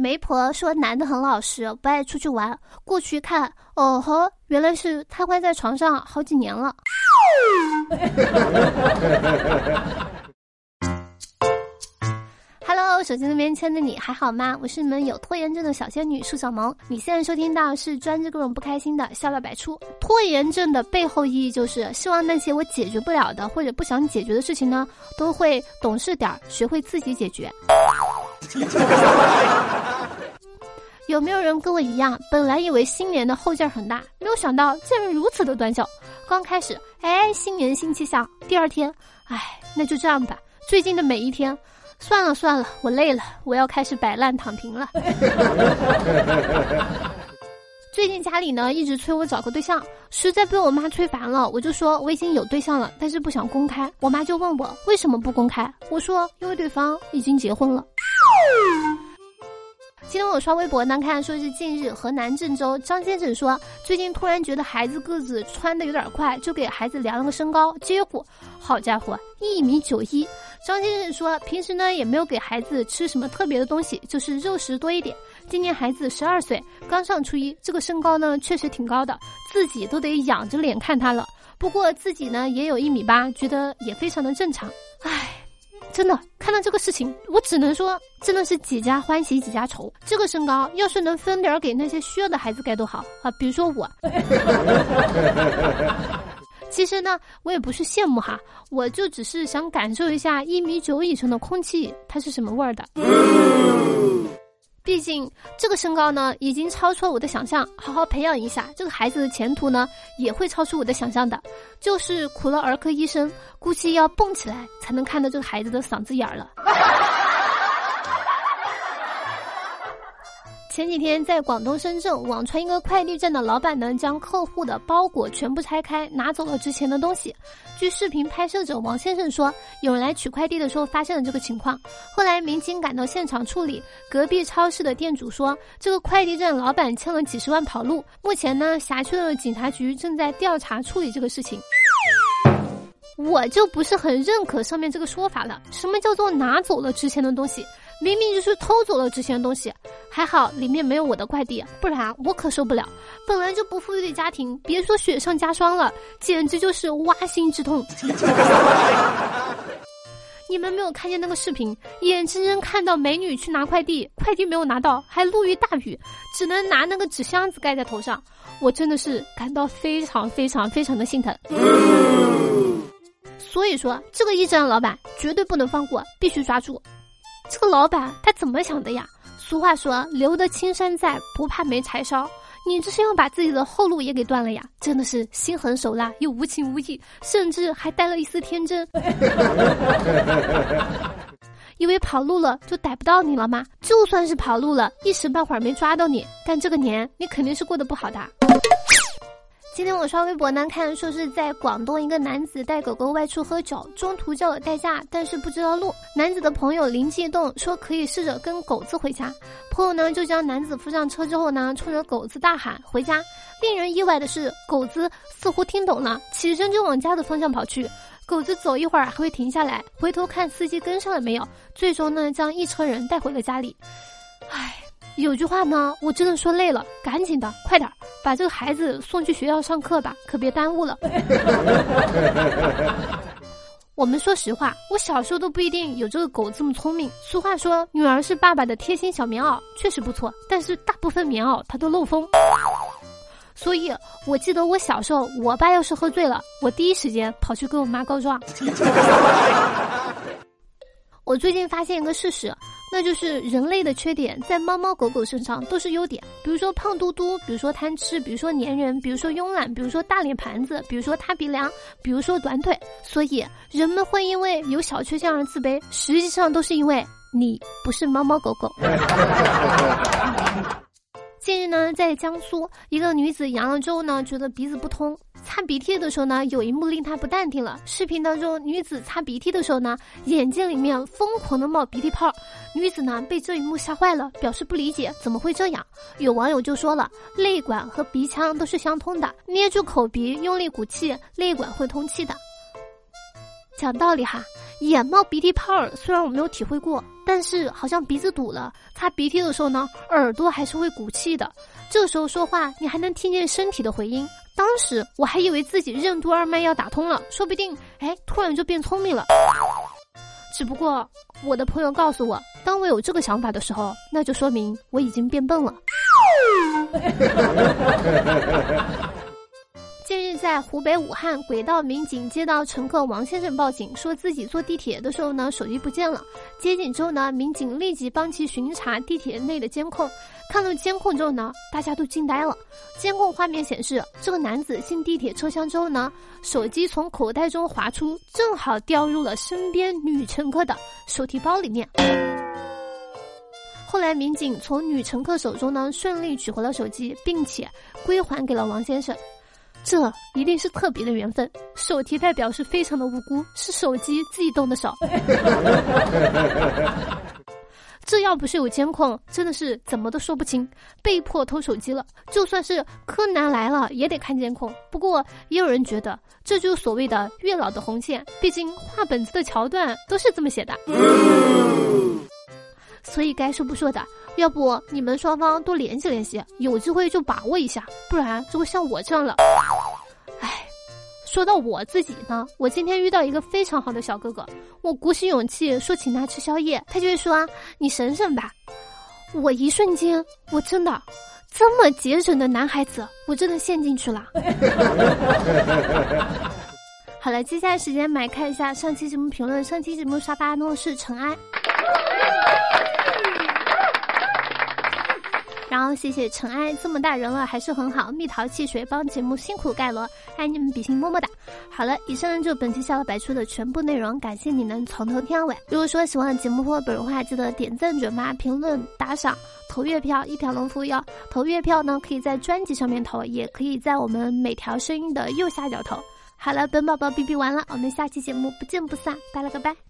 媒婆说男的很老实，不爱出去玩。过去一看，哦呵，原来是瘫痪在床上好几年了。Hello，手机那边亲爱的你还好吗？我是你们有拖延症的小仙女树小萌。你现在收听到是专治各种不开心的笑料百出。拖延症的背后意义就是希望那些我解决不了的或者不想解决的事情呢，都会懂事点儿，学会自己解决。有没有人跟我一样，本来以为新年的后劲儿很大，没有想到竟然如此的短小？刚开始，哎，新年新气象；第二天，哎，那就这样吧。最近的每一天，算了算了，我累了，我要开始摆烂躺平了。最近家里呢一直催我找个对象，实在被我妈催烦了，我就说我已经有对象了，但是不想公开。我妈就问我为什么不公开，我说因为对方已经结婚了。今天我刷微博呢，看说是近日河南郑州张先生说，最近突然觉得孩子个子穿的有点快，就给孩子量了个身高，结果好家伙，一米九一。张先生说，平时呢也没有给孩子吃什么特别的东西，就是肉食多一点。今年孩子十二岁，刚上初一，这个身高呢确实挺高的，自己都得仰着脸看他了。不过自己呢也有一米八，觉得也非常的正常。唉。真的看到这个事情，我只能说，真的是几家欢喜几家愁。这个身高要是能分点给那些需要的孩子该多好啊！比如说我。其实呢，我也不是羡慕哈，我就只是想感受一下一米九以上的空气它是什么味儿的。毕竟这个身高呢，已经超出了我的想象。好好培养一下，这个孩子的前途呢，也会超出我的想象的。就是苦了儿科医生，估计要蹦起来才能看到这个孩子的嗓子眼儿了。前几天在广东深圳网传一个快递站的老板呢，将客户的包裹全部拆开，拿走了值钱的东西。据视频拍摄者王先生说，有人来取快递的时候发现了这个情况。后来民警赶到现场处理。隔壁超市的店主说，这个快递站老板欠了几十万跑路。目前呢，辖区的警察局正在调查处理这个事情。我就不是很认可上面这个说法了。什么叫做拿走了值钱的东西？明明就是偷走了值钱的东西。还好里面没有我的快递，不然我可受不了。本来就不富裕的家庭，别说雪上加霜了，简直就是挖心之痛。你们没有看见那个视频，眼睁睁看到美女去拿快递，快递没有拿到，还路遇大雨，只能拿那个纸箱子盖在头上。我真的是感到非常非常非常的心疼。所以说，这个驿站老板绝对不能放过，必须抓住。这个老板他怎么想的呀？俗话说：“留得青山在，不怕没柴烧。”你这是要把自己的后路也给断了呀！真的是心狠手辣又无情无义，甚至还带了一丝天真。以为跑路了就逮不到你了吗？就算是跑路了，一时半会儿没抓到你，但这个年你肯定是过得不好的。今天我刷微博呢，看说是在广东一个男子带狗狗外出喝酒，中途叫了代驾，但是不知道路。男子的朋友灵机一动，说可以试着跟狗子回家。朋友呢就将男子扶上车之后呢，冲着狗子大喊回家。令人意外的是，狗子似乎听懂了，起身就往家的方向跑去。狗子走一会儿还会停下来，回头看司机跟上了没有。最终呢，将一车人带回了家里。唉。有句话呢，我真的说累了，赶紧的，快点把这个孩子送去学校上课吧，可别耽误了。我们说实话，我小时候都不一定有这个狗这么聪明。俗话说，女儿是爸爸的贴心小棉袄，确实不错。但是大部分棉袄它都漏风，所以我记得我小时候，我爸要是喝醉了，我第一时间跑去跟我妈告状。我最近发现一个事实。那就是人类的缺点，在猫猫狗狗身上都是优点。比如说胖嘟嘟，比如说贪吃，比如说粘人，比如说慵懒，比如说大脸盘子，比如说塌鼻梁，比如说短腿。所以人们会因为有小缺陷而自卑，实际上都是因为你不是猫猫狗狗。近日呢，在江苏，一个女子阳了之后呢，觉得鼻子不通，擦鼻涕的时候呢，有一幕令她不淡定了。视频当中，女子擦鼻涕的时候呢，眼睛里面疯狂的冒鼻涕泡，女子呢被这一幕吓坏了，表示不理解怎么会这样。有网友就说了，泪管和鼻腔都是相通的，捏住口鼻用力鼓气，泪管会通气的。讲道理哈，眼冒鼻涕泡儿，虽然我没有体会过。但是好像鼻子堵了，擦鼻涕的时候呢，耳朵还是会鼓气的。这时候说话，你还能听见身体的回音。当时我还以为自己任督二脉要打通了，说不定哎，突然就变聪明了。只不过我的朋友告诉我，当我有这个想法的时候，那就说明我已经变笨了。在湖北武汉，轨道民警接到乘客王先生报警，说自己坐地铁的时候呢，手机不见了。接警之后呢，民警立即帮其巡查地铁内的监控。看到监控之后呢，大家都惊呆了。监控画面显示，这个男子进地铁车厢之后呢，手机从口袋中滑出，正好掉入了身边女乘客的手提包里面。后来，民警从女乘客手中呢，顺利取回了手机，并且归还给了王先生。这一定是特别的缘分。手提袋表示非常的无辜，是手机自己动的手。这要不是有监控，真的是怎么都说不清。被迫偷手机了，就算是柯南来了也得看监控。不过也有人觉得，这就是所谓的月老的红线，毕竟画本子的桥段都是这么写的。所以该说不说的。要不你们双方多联系联系，有机会就把握一下，不然就会像我这样了。唉，说到我自己呢，我今天遇到一个非常好的小哥哥，我鼓起勇气说请他吃宵夜，他就会说你省省吧。我一瞬间，我真的这么节省的男孩子，我真的陷进去了。好了，接下来时间来看一下上期节目评论，上期节目刷大诺是尘埃。然后谢谢尘埃，这么大人了还是很好。蜜桃汽水帮节目辛苦盖楼，爱你们比心么么哒。好了，以上就本期笑料百出的全部内容，感谢你能从头听到尾。如果说喜欢节目或本人的话，记得点赞、转发、评论、打赏、投月票，一条龙服务哟。投月票呢，可以在专辑上面投，也可以在我们每条声音的右下角投。好了，本宝宝哔哔完了，我们下期节目不见不散，拜了个拜。